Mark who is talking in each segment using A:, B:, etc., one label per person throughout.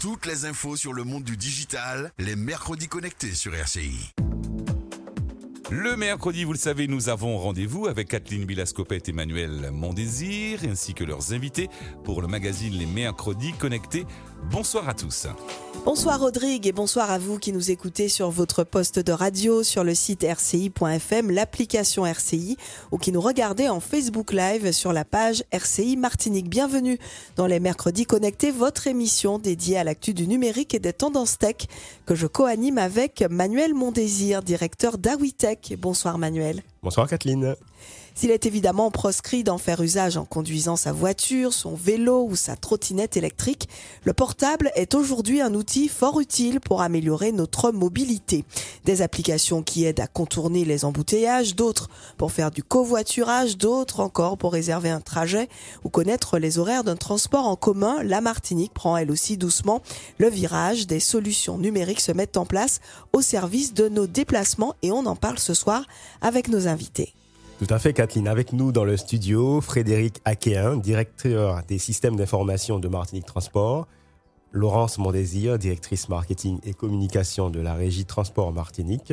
A: Toutes les infos sur le monde du digital, les mercredis connectés sur RCI.
B: Le mercredi, vous le savez, nous avons rendez-vous avec Kathleen Bilascopette et Emmanuel Mondésir, ainsi que leurs invités pour le magazine Les Mercredis Connectés. Bonsoir à tous.
C: Bonsoir Rodrigue et bonsoir à vous qui nous écoutez sur votre poste de radio, sur le site rci.fm, l'application RCI ou qui nous regardez en Facebook Live sur la page RCI Martinique. Bienvenue dans les mercredis connectés, votre émission dédiée à l'actu du numérique et des tendances tech que je co-anime avec Manuel Mondésir, directeur d'Awitech. Bonsoir Manuel.
D: Bonsoir Kathleen.
C: S'il est évidemment proscrit d'en faire usage en conduisant sa voiture, son vélo ou sa trottinette électrique, le portable est aujourd'hui un outil fort utile pour améliorer notre mobilité. Des applications qui aident à contourner les embouteillages, d'autres pour faire du covoiturage, d'autres encore pour réserver un trajet ou connaître les horaires d'un transport en commun. La Martinique prend elle aussi doucement le virage. Des solutions numériques se mettent en place au service de nos déplacements et on en parle ce soir avec nos invités.
D: Tout à fait, Kathleen. Avec nous dans le studio, Frédéric Aquéen, directeur des systèmes d'information de Martinique Transport, Laurence Mondésir, directrice marketing et communication de la régie Transport Martinique,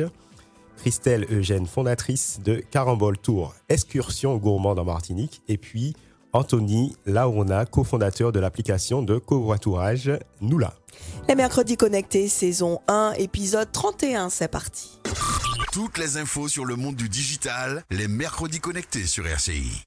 D: Christelle Eugène, fondatrice de Carambole Tour, excursion gourmande en Martinique, et puis Anthony Laurona, cofondateur de l'application de covoiturage Noula.
C: Les mercredis connectés, saison 1, épisode 31, c'est parti.
A: Toutes les infos sur le monde du digital, les mercredis connectés sur RCI.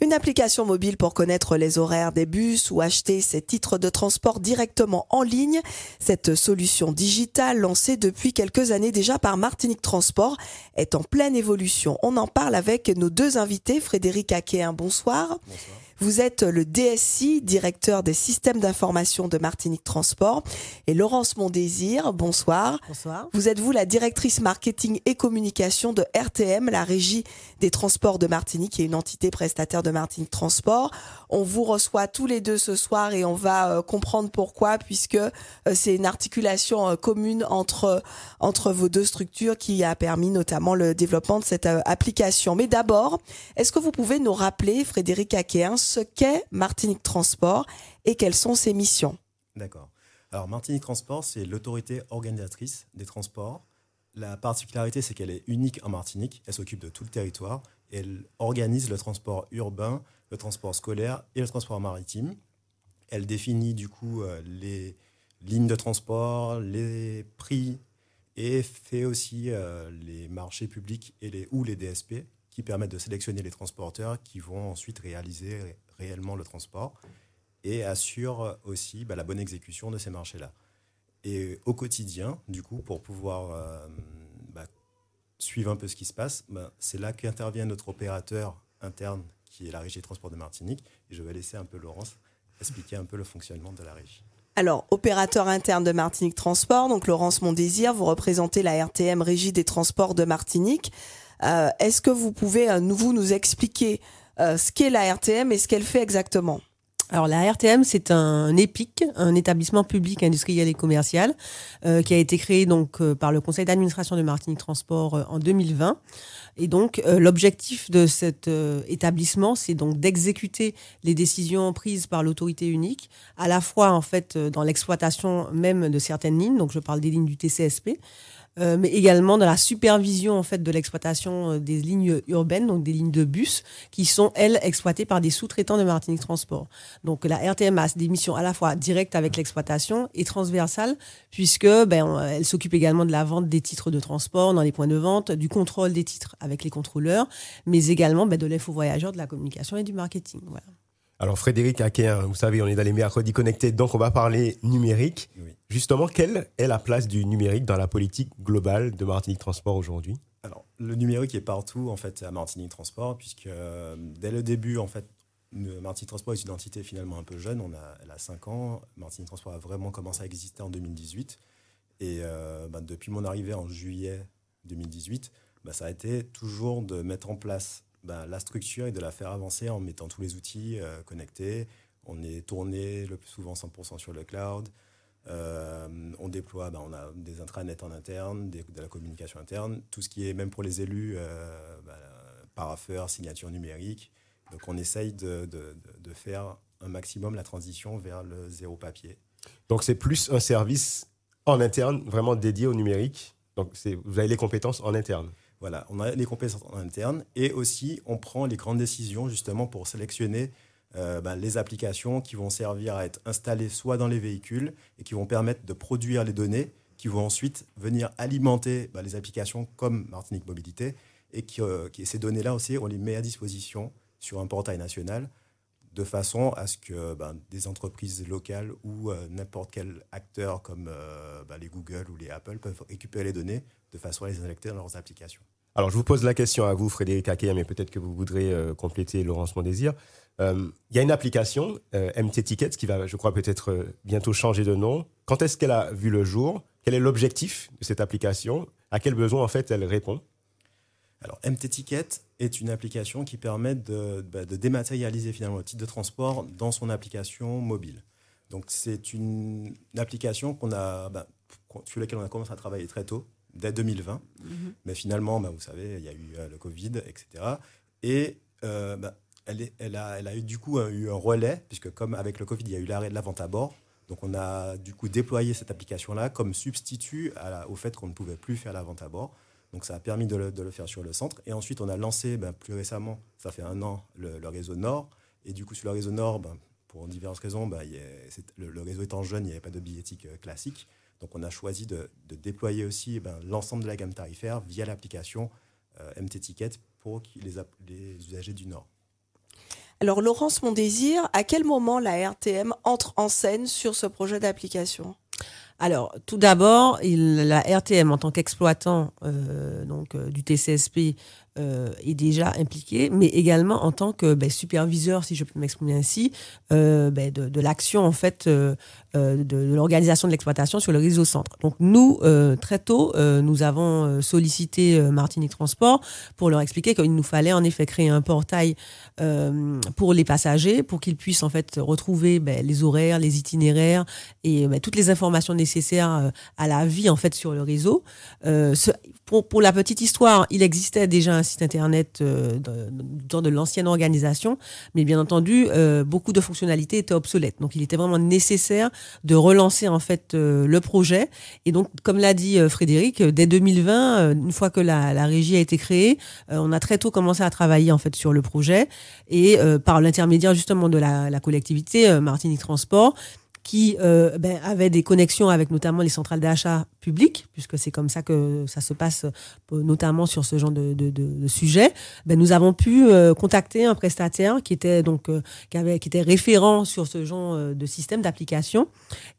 C: Une application mobile pour connaître les horaires des bus ou acheter ses titres de transport directement en ligne. Cette solution digitale lancée depuis quelques années déjà par Martinique Transport est en pleine évolution. On en parle avec nos deux invités, Frédéric Aquéen, bonsoir. Bonsoir. Vous êtes le DSI, directeur des systèmes d'information de Martinique Transport. Et Laurence Mondésir, bonsoir.
E: Bonsoir.
C: Vous êtes vous la directrice marketing et communication de RTM, la régie des transports de Martinique, qui est une entité prestataire de Martinique Transport. On vous reçoit tous les deux ce soir et on va euh, comprendre pourquoi, puisque euh, c'est une articulation euh, commune entre, entre vos deux structures qui a permis notamment le développement de cette application. Mais d'abord, est-ce que vous pouvez nous rappeler, Frédéric Aquéen, ce qu'est Martinique Transport et quelles sont ses missions.
F: D'accord. Alors Martinique Transport, c'est l'autorité organisatrice des transports. La particularité, c'est qu'elle est unique en Martinique. Elle s'occupe de tout le territoire. Elle organise le transport urbain, le transport scolaire et le transport maritime. Elle définit du coup euh, les lignes de transport, les prix et fait aussi euh, les marchés publics et les, ou les DSP qui permettent de sélectionner les transporteurs qui vont ensuite réaliser réellement le transport et assure aussi bah, la bonne exécution de ces marchés-là. Et au quotidien, du coup, pour pouvoir euh, bah, suivre un peu ce qui se passe, bah, c'est là qu'intervient notre opérateur interne qui est la régie de transport de Martinique. Et je vais laisser un peu Laurence expliquer un peu le fonctionnement de la régie.
C: Alors, opérateur interne de Martinique Transport, donc Laurence Mondésir, vous représentez la RTM Régie des Transports de Martinique. Euh, est-ce que vous pouvez, euh, vous, nous expliquer euh, ce qu'est la RTM et ce qu'elle fait exactement?
E: Alors la RTM, c'est un EPIC, un établissement public industriel et commercial, qui a été créé donc par le conseil d'administration de Martinique Transport en 2020. Et donc l'objectif de cet établissement, c'est donc d'exécuter les décisions prises par l'autorité unique, à la fois en fait dans l'exploitation même de certaines lignes, donc je parle des lignes du TCSP, euh, mais également dans la supervision en fait de l'exploitation euh, des lignes urbaines, donc des lignes de bus, qui sont elles exploitées par des sous-traitants de Martinique Transport. Donc la RTM a des missions à la fois directes avec l'exploitation et transversales, puisque ben, elle s'occupe également de la vente des titres de transport dans les points de vente, du contrôle des titres avec les contrôleurs, mais également ben, de l'info voyageur, de la communication et du marketing. Voilà.
D: Alors Frédéric Aquin, vous savez, on est dans les mercredis connectés, donc on va parler numérique. Justement, quelle est la place du numérique dans la politique globale de Martinique Transport aujourd'hui?
F: Alors, le numérique est partout en fait à Martinique Transport, puisque euh, dès le début, en fait, Martinique Transport est une entité finalement un peu jeune. On a, elle a 5 ans. Martinique Transport a vraiment commencé à exister en 2018. Et euh, bah, depuis mon arrivée en juillet 2018, bah, ça a été toujours de mettre en place bah, la structure et de la faire avancer en mettant tous les outils euh, connectés. On est tourné le plus souvent 100% sur le cloud. Euh, on déploie, bah, on a des intranets en interne, de la communication interne, tout ce qui est même pour les élus, euh, bah, paraffeur, signature numérique. Donc on essaye de, faire un maximum la transition vers le zéro papier.
D: Donc c'est plus un service en interne, vraiment dédié au numérique. Donc vous avez les compétences en interne.
F: Voilà, on a les compétences en interne et aussi on prend les grandes décisions justement pour sélectionner euh, ben, les applications qui vont servir à être installées soit dans les véhicules et qui vont permettre de produire les données qui vont ensuite venir alimenter ben, les applications comme Martinique Mobilité et euh, qui ces données-là aussi, on les met à disposition sur un portail national de façon à ce que ben, des entreprises locales ou euh, n'importe quel acteur comme les Google ou les Apple peuvent récupérer les données de façon à les injecter dans leurs applications.
D: Alors, je vous pose la question à vous, Frédéric Akea, mais peut-être que vous voudrez euh, compléter Laurence Mondésir. Il y a une application, MT Ticket, qui va, je crois, peut-être bientôt changer de nom. Quand est-ce qu'elle a vu le jour? Quel est l'objectif de cette application? À quel besoin, en fait, elle répond?
F: Alors, MT Ticket est une application qui permet bah, de, dématérialiser finalement le titre de transport dans son application mobile. Donc, c'est une, application qu'on a, bah, sur laquelle on a commencé à travailler très tôt, dès 2020. Mm-hmm. Mais finalement, bah, vous savez, il y a eu euh, le Covid, etc. Et euh, elle, elle, a, elle, a, eu du coup eu un relais, puisque comme avec le Covid, il y a eu l'arrêt de la vente à bord. Donc, on a du coup déployé cette application-là comme substitut au fait qu'on ne pouvait plus faire la vente à bord. Donc ça a permis de le, faire sur le centre. Et ensuite, on a lancé ben, plus récemment, ça fait un an, le, réseau Nord. Et du coup, sur le réseau Nord, ben, pour diverses raisons, ben, le, réseau étant jeune, il n'y avait pas de billettique euh, classique. Donc on a choisi de, déployer aussi l'ensemble de la gamme tarifaire via l'application euh, MT Ticket pour les, les usagers du Nord.
C: Alors Laurence Mondésir, à quel moment la RTM entre en scène sur ce projet d'application?
E: Alors, tout d'abord, la RTM en tant qu'exploitant euh, donc euh, du TCSP euh, est déjà impliqué, mais également en tant que ben, superviseur, si je peux m'exprimer ainsi, euh, ben, de, l'action en fait euh, euh de, l'organisation de l'exploitation sur le réseau centre. Donc nous, très tôt, nous avons sollicité Martinique Transport pour leur expliquer qu'il nous fallait en effet créer un portail pour les passagers, pour qu'ils puissent en fait retrouver ben, les horaires, les itinéraires et toutes les informations nécessaires à la vie en fait sur le réseau. Pour, pour, la petite histoire, il existait déjà un site internet euh, dans de, l'ancienne organisation, mais bien entendu, euh, beaucoup de fonctionnalités étaient obsolètes. Donc, il était vraiment nécessaire de relancer en fait euh, le projet. Et donc, comme l'a dit Frédéric, dès 2020, une fois que la, la régie a été créée, on a très tôt commencé à travailler en fait sur le projet et par l'intermédiaire justement de la, la collectivité Martinique Transport qui euh, ben, avait des connexions avec notamment les centrales d'achat publiques, puisque c'est comme ça que ça se passe, euh, notamment sur ce genre de, de, de, sujet. Ben, nous avons pu euh, contacter un prestataire qui était donc euh, qui, avait, qui était référent sur ce genre de système d'application,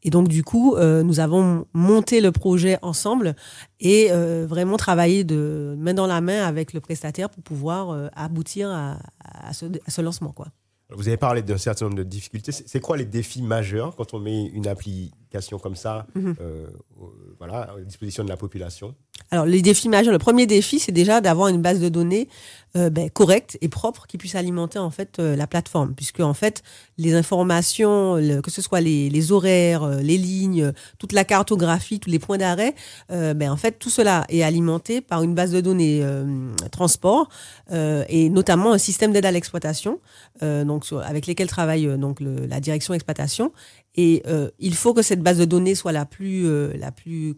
E: et donc du coup nous avons monté le projet ensemble et vraiment travaillé de main dans la main avec le prestataire pour pouvoir aboutir à, à, ce, à ce lancement quoi.
D: Vous avez parlé d'un certain nombre de difficultés. C'est quoi les défis majeurs quand on met une application comme ça mhm. euh, voilà, à disposition de la population?
E: Alors, les défis majeurs, le premier défi, c'est déjà d'avoir une base de données euh, ben, correcte et propre qui puisse alimenter en fait euh, la plateforme, puisque en fait les informations, que ce soit les, les horaires, euh, les lignes, toute la cartographie, tous les points d'arrêt, ben, en fait tout cela est alimenté par une base de données transport et notamment un système d'aide à l'exploitation, donc avec lesquels travaille donc la direction exploitation. Et il faut que cette base de données soit la plus la plus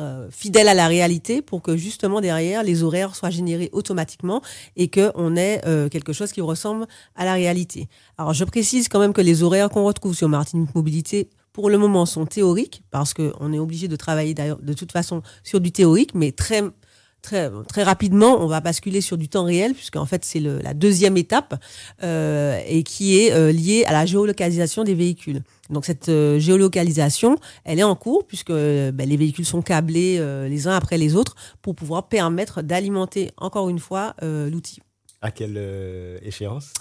E: euh, fidèle à la réalité pour que justement derrière les horaires soient générés automatiquement et qu'on ait euh, quelque chose qui ressemble à la réalité. Alors je précise quand même que les horaires qu'on retrouve sur Martinique Mobilité pour le moment sont théoriques parce qu'on est obligé de travailler d'ailleurs de toute façon sur du théorique mais très très, très rapidement, on va basculer sur du temps réel, puisque en fait c'est la deuxième étape euh, et qui est euh, liée à la géolocalisation des véhicules. Donc cette euh, géolocalisation, elle est en cours puisque ben, les véhicules sont câblés euh, les uns après les autres pour pouvoir permettre d'alimenter encore une fois l'outil.
D: À quelle échéance?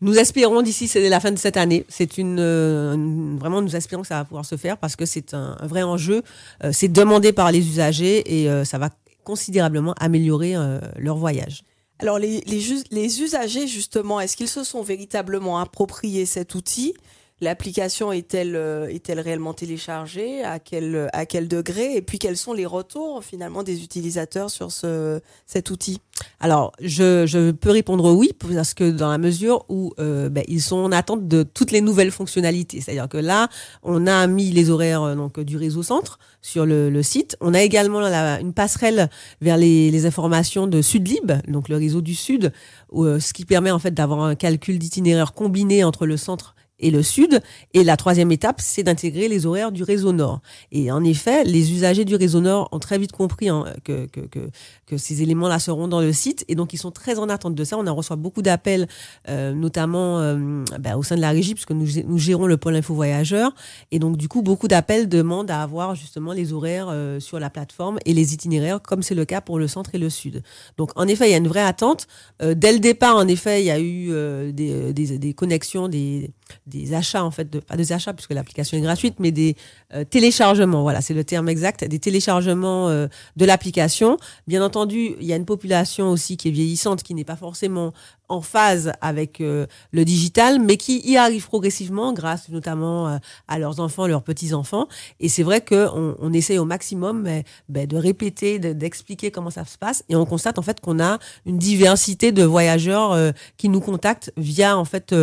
E: Nous espérons d'ici la fin de cette année. C'est une, vraiment nous espérons que ça va pouvoir se faire parce que c'est un, un, vrai enjeu. c'est demandé par les usagers et ça va considérablement améliorer euh, leur voyage.
C: Alors les, les, les usagers, justement, est-ce qu'ils se sont véritablement appropriés cet outil? L'application est-elle euh, est-elle réellement téléchargée À quel à quel degré Et puis quels sont les retours finalement des utilisateurs sur ce cet outil?
E: Alors, je, je peux répondre oui parce que dans la mesure où euh, ben, ils sont en attente de toutes les nouvelles fonctionnalités. C'est-à-dire que là, on a mis les horaires euh, donc du réseau centre sur le, site. On a également une passerelle vers les, les informations de Sudlib, donc le réseau du Sud, où, ce qui permet en fait d'avoir un calcul d'itinéraire combiné entre le centre et le sud. Et la troisième étape, c'est d'intégrer les horaires du réseau nord. Et en effet, les usagers du réseau nord ont très vite compris hein, que, que, que, que ces éléments-là seront dans le site. Et donc, ils sont très en attente de ça. On en reçoit beaucoup d'appels, euh, notamment euh, ben, au sein de la régie, puisque nous, nous gérons le pôle info voyageurs. Et donc, du coup, beaucoup d'appels demandent à avoir justement les horaires euh, sur la plateforme et les itinéraires, comme c'est le cas pour le centre et le sud. Donc, en effet, il y a une vraie attente. Euh, dès le départ, en effet, il y a eu euh, des, des, des connexions, des, des achats, en fait, de, pas des achats, puisque l'application est gratuite, mais des euh, téléchargements. Voilà, c'est le terme exact, des téléchargements euh, de l'application. Bien entendu, il y a une population aussi qui est vieillissante, qui n'est pas forcément en phase avec euh, le digital, mais qui y arrive progressivement grâce notamment euh, à leurs enfants, leurs petits-enfants. Et c'est vrai qu'on on essaye au maximum ben, de répéter, de- d'expliquer comment ça se passe. Et on constate en fait qu'on a une diversité de voyageurs euh, qui nous contactent via en fait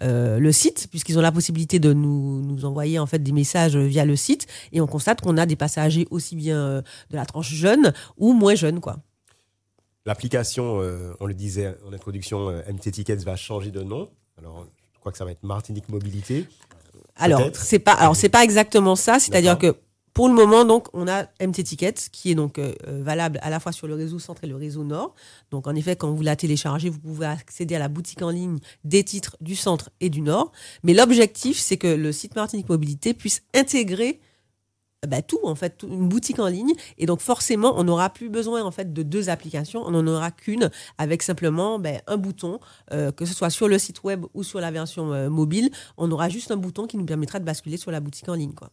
E: euh, le site, puisqu'ils ont la possibilité de nous, nous envoyer en fait des messages via le site. Et on constate qu'on a des passagers aussi bien euh, de la tranche jeune ou moins jeune, quoi.
D: L'application, euh, on le disait en introduction, MT Tickets va changer de nom. Alors, je crois que ça va être Martinique Mobilité.
E: Alors c'est pas alors c'est pas exactement ça, c'est-à-dire que pour le moment donc on a MT Ticket qui est donc euh, euh, valable à la fois sur le réseau centre et le réseau nord. Donc en effet quand vous la téléchargez, vous pouvez accéder à la boutique en ligne des titres du centre et du nord, mais l'objectif c'est que le site Martinique Mobilité puisse intégrer euh, bah, tout en fait, une boutique en ligne et donc forcément on n'aura plus besoin en fait de deux applications, on n'en aura qu'une avec simplement ben, un bouton, que ce soit sur le site web ou sur la version mobile, on aura juste un bouton qui nous permettra de basculer sur la boutique en ligne quoi.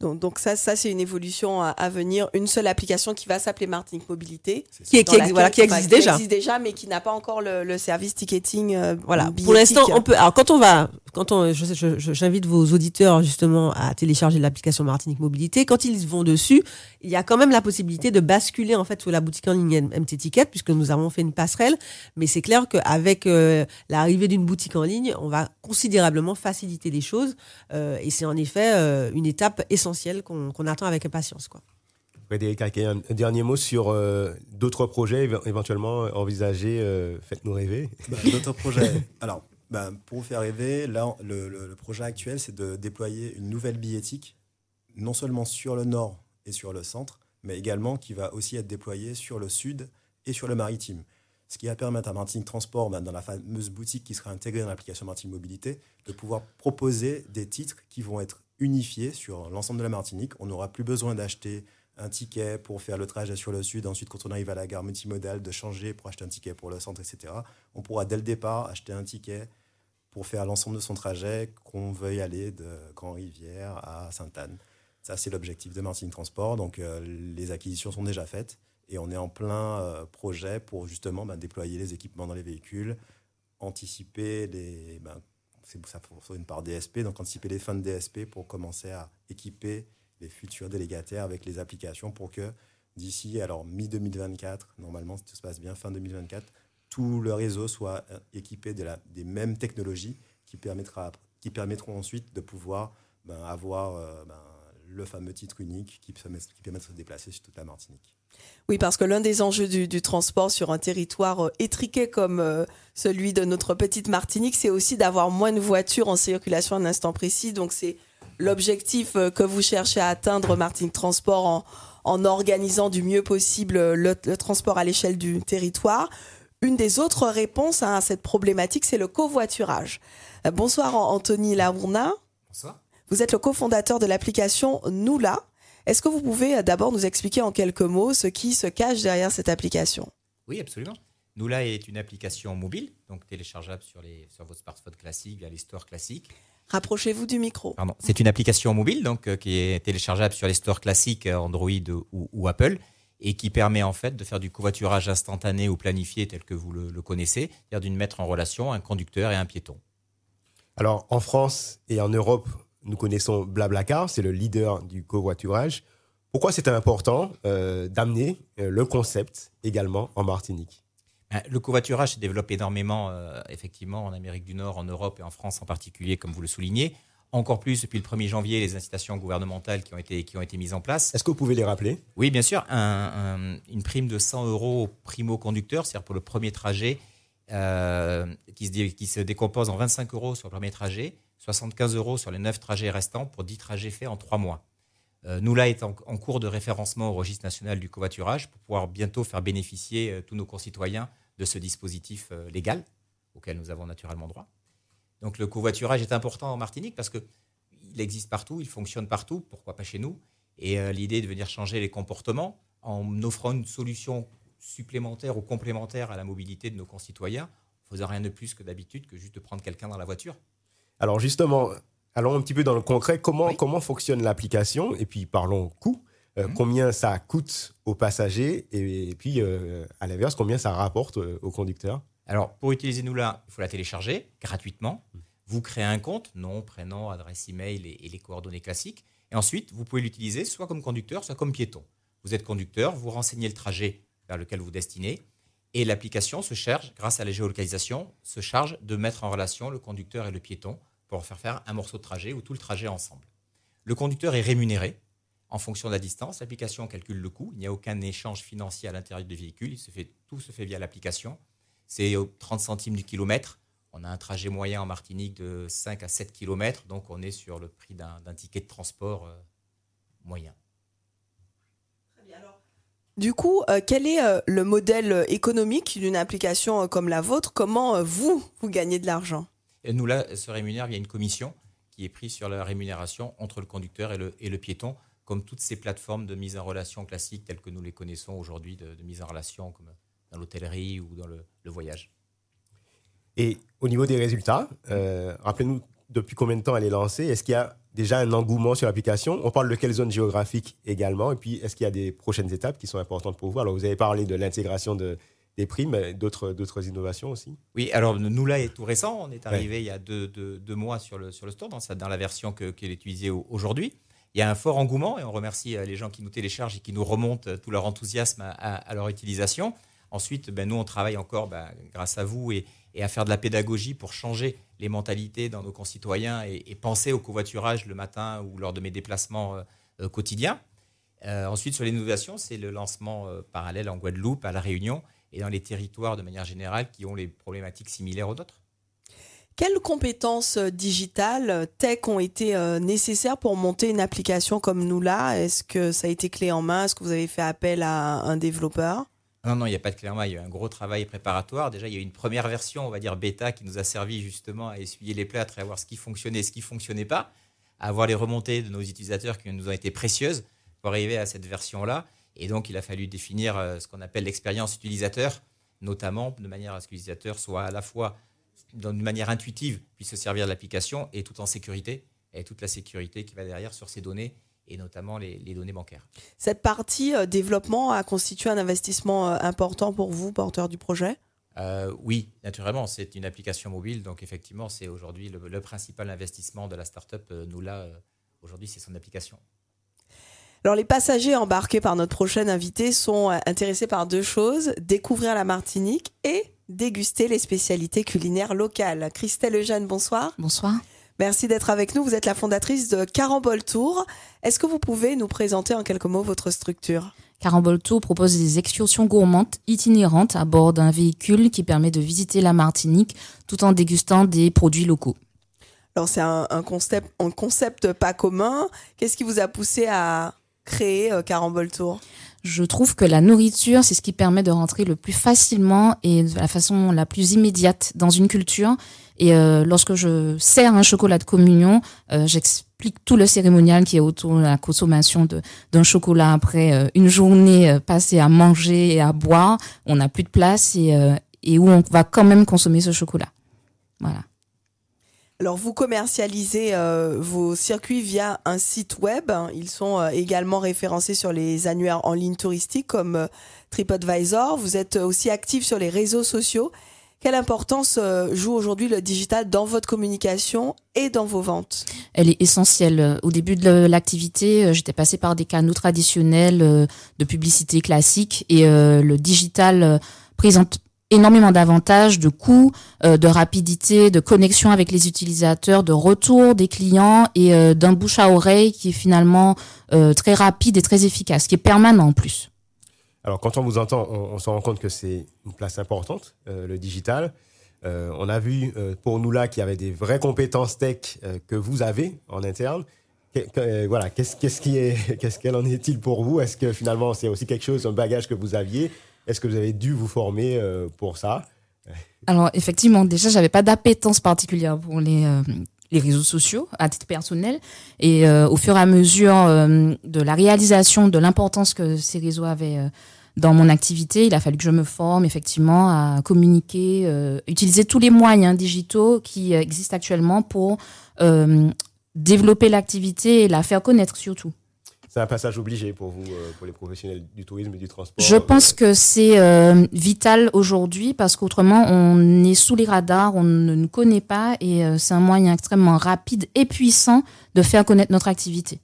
C: Donc, donc ça, ça c'est une évolution à, à venir. Une seule application qui va s'appeler Martinique Mobilité.
E: Qui, est- qui,
C: laquelle-
E: voilà, qui
C: enfin,
E: existe déjà.
C: existe déjà, mais qui n'a pas encore le, le service ticketing. euh,
E: Voilà. Pour l'instant, on peut. Alors, quand on va, quand on, je- je- je- j'invite vos auditeurs justement à télécharger l'application Martinique Mobilité. Quand ils vont dessus, il y a quand même la possibilité de basculer en fait sur la boutique en ligne MT Ticket puisque nous avons fait une passerelle. Mais c'est clair qu'avec euh, l'arrivée d'une boutique en ligne, on va considérablement faciliter les choses. Euh, et c'est en effet euh, une étape essentielle qu'on attend avec impatience, quoi.
D: Frédéric un, un dernier mot sur euh, d'autres projets éve- éventuellement envisagés. euh, Faites-nous rêver.
F: Bah, D'autres projets. Alors, bah, pour vous faire rêver, là, le, le- le projet actuel, c'est de déployer une nouvelle billettique, non seulement sur le nord et sur le centre, mais également qui va aussi être déployée sur le sud et sur le maritime. Ce qui va permettre à Martinique Transport, bah, dans la fameuse boutique qui sera intégrée dans l'application Martinique Mobilité, de pouvoir proposer des titres qui vont être unifiés sur l'ensemble de la Martinique. On n'aura plus besoin d'acheter un ticket pour faire le trajet sur le sud, ensuite quand on arrive à la gare multimodale, de changer pour acheter un ticket pour le centre, etc. On pourra dès le départ acheter un ticket pour faire l'ensemble de son trajet, qu'on veuille aller de Grand-Rivière à Sainte-Anne. Ça, c'est l'objectif de Martinique Transport. Donc, euh, les acquisitions sont déjà faites et on est en plein euh, projet pour justement bah, déployer les équipements dans les véhicules, anticiper les. c'est ça faut une part DSP, donc anticiper les fins de DSP pour commencer à équiper les futurs délégataires avec les applications pour que d'ici, alors mi-2024, normalement, si tout se passe bien, fin 2024, tout le réseau soit euh, équipé de la, des mêmes technologies qui, permettra, qui permettront ensuite de pouvoir ben, avoir euh, ben, le fameux titre unique qui permet, qui permet de se déplacer sur toute la Martinique.
C: Oui, parce que l'un des enjeux du, du transport sur un territoire euh, étriqué comme euh, celui de notre petite Martinique, c'est aussi d'avoir moins de voitures en circulation à un instant précis. Donc c'est l'objectif euh, que vous cherchez à atteindre, Martinique Transport, en, en organisant du mieux possible le, le transport à l'échelle du territoire. Une des autres réponses à cette problématique, c'est le covoiturage. Bonsoir An- Anthony Laourna.
G: Bonsoir.
C: Vous êtes le cofondateur de l'application Noula. Est-ce que vous pouvez euh, d'abord nous expliquer en quelques mots ce qui se cache derrière cette application?
G: Oui, absolument. Noula est une application mobile, donc téléchargeable sur, les, sur votre smartphone classique via les stores classiques.
C: Rapprochez-vous du micro.
G: Pardon. C'est une application mobile donc euh, qui est téléchargeable sur les stores classiques euh, Android ou, ou Apple et qui permet en fait de faire du covoiturage instantané ou planifié tel que vous le, le connaissez, c'est-à-dire d'une mettre en relation un conducteur et un piéton.
D: Alors, en France et en Europe, nous connaissons Blablacar, c'est le leader du covoiturage. Pourquoi c'est important euh, d'amener euh, le concept également en Martinique?
G: Ben, Le covoiturage se développe énormément, euh, effectivement, en Amérique du Nord, en Europe et en France en particulier, comme vous le soulignez. Encore plus depuis le 1er janvier, les incitations gouvernementales qui ont été, qui ont été mises en place.
D: Est-ce que vous pouvez les rappeler?
G: Oui, bien sûr. un- un- une prime de 100 euros au primo-conducteur, c'est-à-dire pour le premier trajet, euh, qui, se, qui se décompose en 25 euros sur le premier trajet, 75 euros sur les 9 trajets restants pour 10 trajets faits en 3 mois. Euh, nous, là, est en, cours de référencement au registre national du covoiturage pour pouvoir bientôt faire bénéficier euh, tous nos concitoyens de ce dispositif euh, légal auquel nous avons naturellement droit. Donc le covoiturage est important en Martinique parce qu'il existe partout, il fonctionne partout, pourquoi pas chez nous? Et euh, l'idée est de venir changer les comportements en offrant une solution supplémentaire ou complémentaire à la mobilité de nos concitoyens, en faisant rien de plus que d'habitude que juste de prendre quelqu'un dans la voiture.
D: Alors justement, allons un petit peu dans le concret. Comment,
G: Oui.
D: comment fonctionne l'application? Et puis parlons coût. Euh,
G: Mhm.
D: Combien ça coûte aux passagers? Et, puis, euh, à l'inverse, combien ça rapporte euh, aux conducteurs?
G: Alors, pour utiliser Nous-là, il faut la télécharger gratuitement. Vous créez un compte, nom, prénom, adresse email et, et les coordonnées classiques. Et ensuite, vous pouvez l'utiliser soit comme conducteur, soit comme piéton. Vous êtes conducteur, vous renseignez le trajet vers lequel vous destinez. Et l'application se charge, grâce à la géolocalisation, se charge de mettre en relation le conducteur et le piéton pour faire faire un morceau de trajet ou tout le trajet ensemble. Le conducteur est rémunéré en fonction de la distance. L'application calcule le coût. Il n'y a aucun échange financier à l'intérieur du véhicule. Il se fait, tout se fait via l'application. C'est au 30 centimes du kilomètre. On a un trajet moyen en Martinique de 5 à 7 km, donc on est sur le prix d'un d'un ticket de transport euh, moyen.
C: Du coup, euh, quel est euh, le modèle économique d'une application comme la vôtre? Comment vous, vous gagnez de l'argent?
G: Nous, là, se rémunère via une commission qui est prise sur la rémunération entre le conducteur et le, piéton, comme toutes ces plateformes de mise en relation classiques telles que nous les connaissons aujourd'hui, de, mise en relation comme dans l'hôtellerie ou dans le, le voyage.
D: Et au niveau des résultats, euh, rappelez-nous depuis combien de temps elle est lancée. Est-ce qu'il y a déjà un engouement sur l'application? On parle de quelle zone géographique également? Et puis, est-ce qu'il y a des prochaines étapes qui sont importantes pour vous? Alors, vous avez parlé de l'intégration de, des primes, d'autres, innovations aussi
G: Oui, alors nous là est tout récent. On est arrivé il y a deux, deux- deux mois sur le, sur le store, dans, sa- dans la version que- qu'elle est utilisée au- aujourd'hui. Il y a un fort engouement et on remercie euh, les gens qui nous téléchargent et qui nous remontent euh, tout leur enthousiasme à, à- à leur utilisation. Ensuite, ben, nous, on travaille encore ben, grâce à vous et, et à faire de la pédagogie pour changer les mentalités dans nos concitoyens et, et penser au covoiturage le matin ou lors de mes déplacements euh, euh, quotidiens. Euh, ensuite, sur l'innovation, c'est le lancement euh, parallèle en Guadeloupe, à La Réunion et dans les territoires de manière générale qui ont les problématiques similaires aux nôtres.
C: Quelles compétences euh, digitales, euh, tech ont été euh, nécessaires pour monter une application comme nous là Est-ce que ça a été clé en main? Est-ce que vous avez fait appel à un développeur?
G: Non, non, il n'y a pas de clé en main. Il y a eu un gros travail préparatoire. Déjà, il y a eu une première version, on va dire bêta, qui nous a servi justement à essuyer les plâtres et à voir ce qui fonctionnait et ce qui ne fonctionnait pas, à avoir les remontées de nos utilisateurs qui nous ont été précieuses pour arriver à cette version-là. Et donc, il a fallu définir euh, ce qu'on appelle l'expérience utilisateur, notamment de manière à ce que l'utilisateur soit à la fois, d'une manière intuitive, puisse se servir de l'application et tout en sécurité, et toute la sécurité qui va derrière sur ces données, et notamment les- les données bancaires.
C: Cette partie euh, développement a constitué un investissement euh, important pour vous, porteur du projet?
G: Euh, oui, naturellement, c'est une application mobile, donc effectivement, c'est aujourd'hui le, le principal investissement de la startup. Nous là, aujourd'hui, c'est son application.
C: Alors les passagers embarqués par notre prochaine invité sont euh, intéressés par deux choses, découvrir la Martinique et déguster les spécialités culinaires locales. Christelle Eugène, bonsoir.
H: Bonsoir.
C: Merci d'être avec nous. Vous êtes la fondatrice de Carambole Tour. Est-ce que vous pouvez nous présenter en quelques mots votre structure?
H: Carambole Tour propose des excursions gourmandes itinérantes à bord d'un véhicule qui permet de visiter la Martinique tout en dégustant des produits locaux.
C: Alors c'est un, un concept, un concept pas commun. Qu'est-ce qui vous a poussé à créer euh, Tour?
H: Je trouve que la nourriture, c'est ce qui permet de rentrer le plus facilement et de la façon la plus immédiate dans une culture. Et euh, lorsque je sers un chocolat de communion, euh, j'explique tout le cérémonial qui est autour de la consommation d'un chocolat après euh, une journée euh, passée à manger et à boire. On n'a plus de place et, euh, et où on va quand même consommer ce chocolat. Voilà.
C: Alors vous commercialisez euh, vos circuits via un site web. Ils sont euh, également référencés sur les annuaires en ligne touristiques comme euh, TripAdvisor. Vous êtes aussi actif sur les réseaux sociaux. Quelle importance joue aujourd'hui le digital dans votre communication et dans vos ventes?
H: Elle est essentielle. Au début de l'activité, j'étais passée par des canaux traditionnels de publicité classique et le digital présente énormément d'avantages, de coûts, de rapidité, de connexion avec les utilisateurs, de retour des clients et d'un bouche à oreille qui est finalement très rapide et très efficace, qui est permanent en plus.
D: Alors, quand on vous entend, on, se rend compte que c'est une place importante, euh, le digital. Euh, on a vu euh, pour nous là qu'il y avait des vraies compétences tech que vous avez en interne. voilà, qui est, qu'est-ce qu'elle en est-il pour vous? Est-ce que finalement c'est aussi quelque chose, un bagage que vous aviez? Est-ce que vous avez dû vous former pour ça?
H: Alors effectivement, déjà j'avais pas d'appétence particulière pour les les réseaux sociaux à titre personnel et au fur et à mesure de la réalisation de l'importance que ces réseaux avaient dans mon activité, il a fallu que je me forme effectivement à communiquer, euh, utiliser tous les moyens digitaux qui existent actuellement pour euh, développer l'activité et la faire connaître surtout.
D: C'est un passage obligé pour vous, euh, pour les professionnels du tourisme et du transport.
H: Je pense que c'est vital aujourd'hui parce qu'autrement on est sous les radars, on ne nous connaît pas et c'est un moyen extrêmement rapide et puissant de faire connaître notre activité.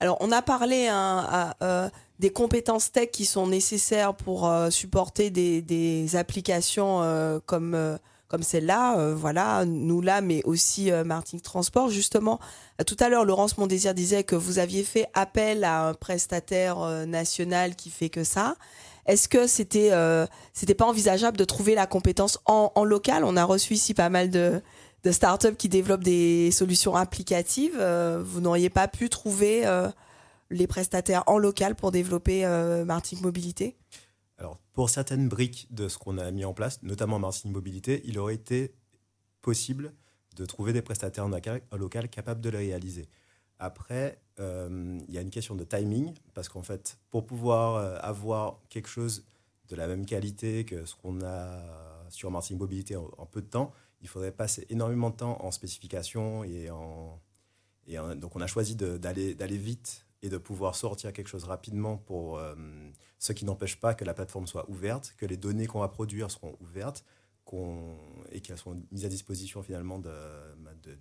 C: Alors on a parlé hein, à, des compétences tech qui sont nécessaires pour euh, supporter des, des applications euh, comme euh, comme celle-là, voilà, nous là, mais aussi Martin Transport. Justement, tout à l'heure, Laurence Mondésir disait que vous aviez fait appel à un prestataire national qui fait que ça. Est-ce que c'était c'était pas envisageable de trouver la compétence en, en local? On a reçu ici pas mal de, de startups qui développent des solutions applicatives. vous n'auriez pas pu trouver les prestataires en local pour développer euh, Martin Mobilité?
F: Pour certaines briques de ce qu'on a mis en place, notamment Martin Mobilité, il aurait été possible de trouver des prestataires local, capables de le réaliser. Après, euh, il y a une question de timing, parce qu'en fait, pour pouvoir euh, avoir quelque chose de la même qualité que ce qu'on a sur Martin Mobilité en, peu de temps, il faudrait passer énormément de temps en spécification et en... Donc on a choisi d'aller vite et de pouvoir sortir quelque chose rapidement pour euh, ce qui n'empêche pas que la plateforme soit ouverte, que les données qu'on va produire seront ouvertes et qu'elles sont mises à disposition finalement bah,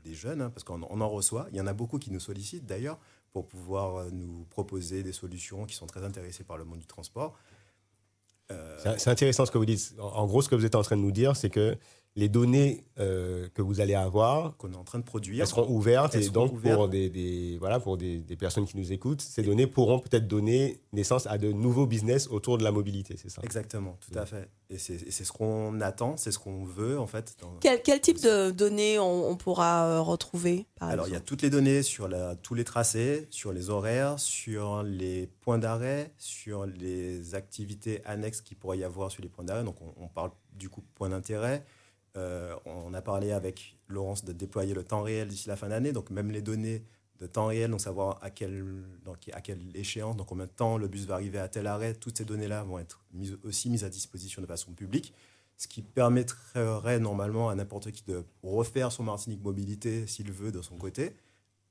F: des jeunes, hein, parce qu'on en reçoit. Il y en a beaucoup qui nous sollicitent d'ailleurs pour pouvoir euh, nous proposer des solutions qui sont très intéressées par le monde du transport.
D: Euh, c'est intéressant ce que vous dites. En gros, ce que vous êtes en train de nous dire, c'est que les données euh, que vous allez avoir,
F: qu'on est en train de produire,
D: elles seront ouvertes et donc pour des, voilà pour des, personnes qui nous écoutent, ces données pourront peut-être donner naissance à de nouveaux business autour de la mobilité, c'est ça?
F: Exactement, tout à fait. Et c'est ce qu'on attend, c'est ce qu'on veut en fait.
C: Quel, quel, type de données on, pourra euh, retrouver
F: Alors il y a toutes les données sur la, tous les tracés, sur les horaires, sur les points d'arrêt, sur les activités annexes qu'il pourrait y avoir sur les points d'arrêt. Donc on, on parle du coup point d'intérêt euh, on a parlé avec Laurence de déployer le temps réel d'ici la fin d'année, donc même les données de temps réel, donc savoir à quelle, à quelle échéance, donc combien de temps le bus va arriver à tel arrêt, toutes ces données-là vont être aussi mises à disposition de façon publique, ce qui permettrait normalement à n'importe qui de refaire son Martinique Mobilité s'il veut de son côté,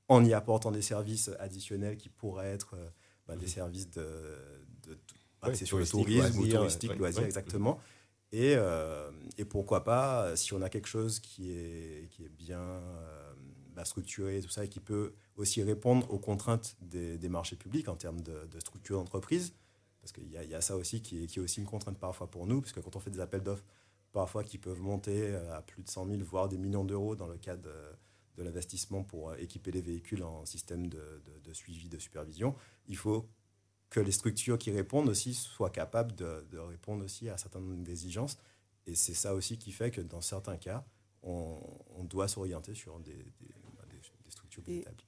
F: en y apportant des services additionnels qui pourraient être euh, bah, des services de, sur le tourisme ou touristique, loisir, exactement. Euh, et, pourquoi pas, si on a quelque chose qui est, qui est bien euh, bah, structuré, tout ça, et qui peut aussi répondre aux contraintes des, marchés publics en termes de, structure d'entreprise, parce qu'il y, a ça aussi qui est, qui est, aussi une contrainte parfois pour nous, parce que quand on fait des appels d'offres, parfois qui peuvent monter euh, à plus de 100 000, voire des millions d'euros dans le cadre de, l'investissement pour équiper les véhicules en système de, suivi, de supervision, il faut que les structures qui répondent aussi soient capables de, répondre aussi à certaines exigences. Et c'est ça aussi qui fait que dans certains cas, on, doit s'orienter sur des, structures plus établies.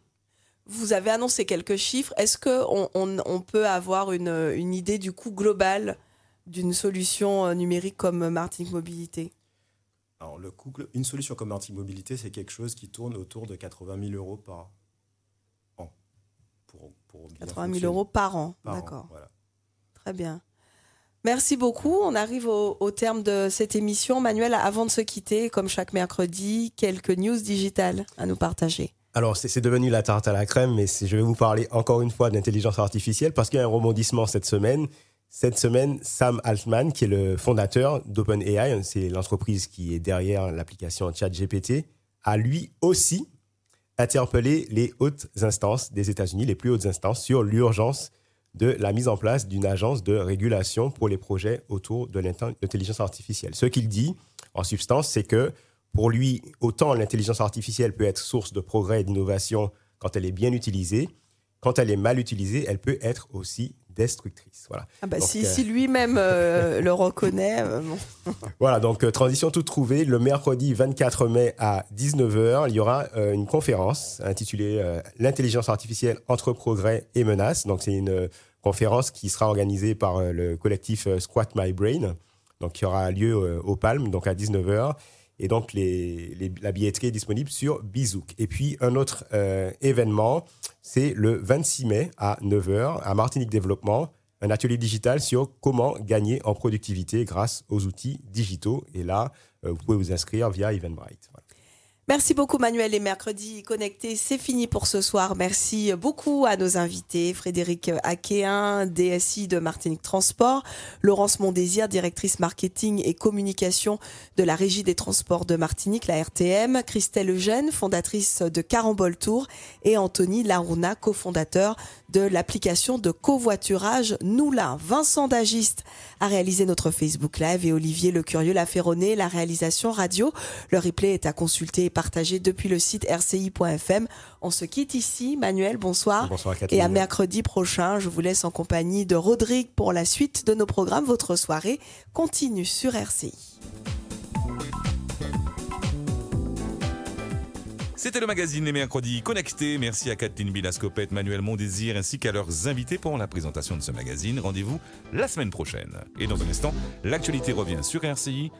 C: Vous avez annoncé quelques chiffres. Est-ce qu'on on, peut avoir une, idée du coût global d'une solution euh, numérique comme Martinique Mobilité?
F: Alors, le coût, une solution comme Martinique Mobilité, c'est quelque chose qui tourne autour de 80 000 euros par,
C: 80 000 euros par an. D'accord. Très bien. Merci beaucoup. On arrive au, terme de cette émission. Manuel, avant de se quitter, comme chaque mercredi, quelques news digitales à nous partager.
D: Alors, c'est devenu la tarte à la crème, mais je vais vous parler encore une fois d'intelligence artificielle parce qu'il y a un rebondissement cette semaine. Cette semaine, Sam Altman, qui est le fondateur d'OpenAI, c'est l'entreprise qui est derrière l'application ChatGPT, a lui aussi interpellé les hautes instances des États-Unis, les plus hautes instances, sur l'urgence de la mise en place d'une agence de régulation pour les projets autour de l'intelligence artificielle. Ce qu'il dit, en substance, c'est que pour lui, autant l'intelligence artificielle peut être source de progrès et d'innovation quand elle est bien utilisée, quand elle est mal utilisée, elle peut être aussi destructrice. Voilà.
C: Ah bah si, euh, lui-même euh, le reconnaît. Euh,
D: voilà, donc transition toute trouvée. Le mercredi 24 mai à 19h, il y aura une conférence intitulée L'intelligence artificielle entre progrès et menaces. Donc c'est une conférence qui sera organisée par le collectif Squat My Brain, donc qui aura lieu au Palme, donc à 19h. Et donc, la billetterie est disponible sur Bizouk. Et puis, un autre euh, événement, c'est le 26 mai à 9h à Martinique Développement, un atelier digital sur comment gagner en productivité grâce aux outils digitaux. Et là, euh, vous pouvez vous inscrire via Eventbrite.
C: Merci beaucoup Manuel. Les mercredis connectés, c'est fini pour ce soir. Merci beaucoup à nos invités. Frédéric Aquéin, DSI de Martinique Transport. Laurence Mondésir, directrice marketing et communication de la Régie des Transports de Martinique, la RTM. Christelle Eugène, fondatrice de Carambol Tour. Et Anthony Larouna, cofondateur de l'application de covoiturage Noula. Vincent Dagiste a réalisé notre Facebook Live et Olivier Le Curieux l'a la réalisation radio. Le replay est à consulter et partager depuis le site rci.fm. On se quitte ici. Manuel, bonsoir.
D: Bonsoir
C: Et à mercredi prochain, je vous laisse en compagnie de Rodrigue pour la suite de nos programmes. Votre soirée continue sur RCI.
B: C'était le magazine Les Mercredis Connectés. Merci à Kathleen Bilascopette, Manuel Mondésir ainsi qu'à leurs invités pour la présentation de ce magazine. Rendez-vous la semaine prochaine. Et dans un instant, l'actualité revient sur RCI.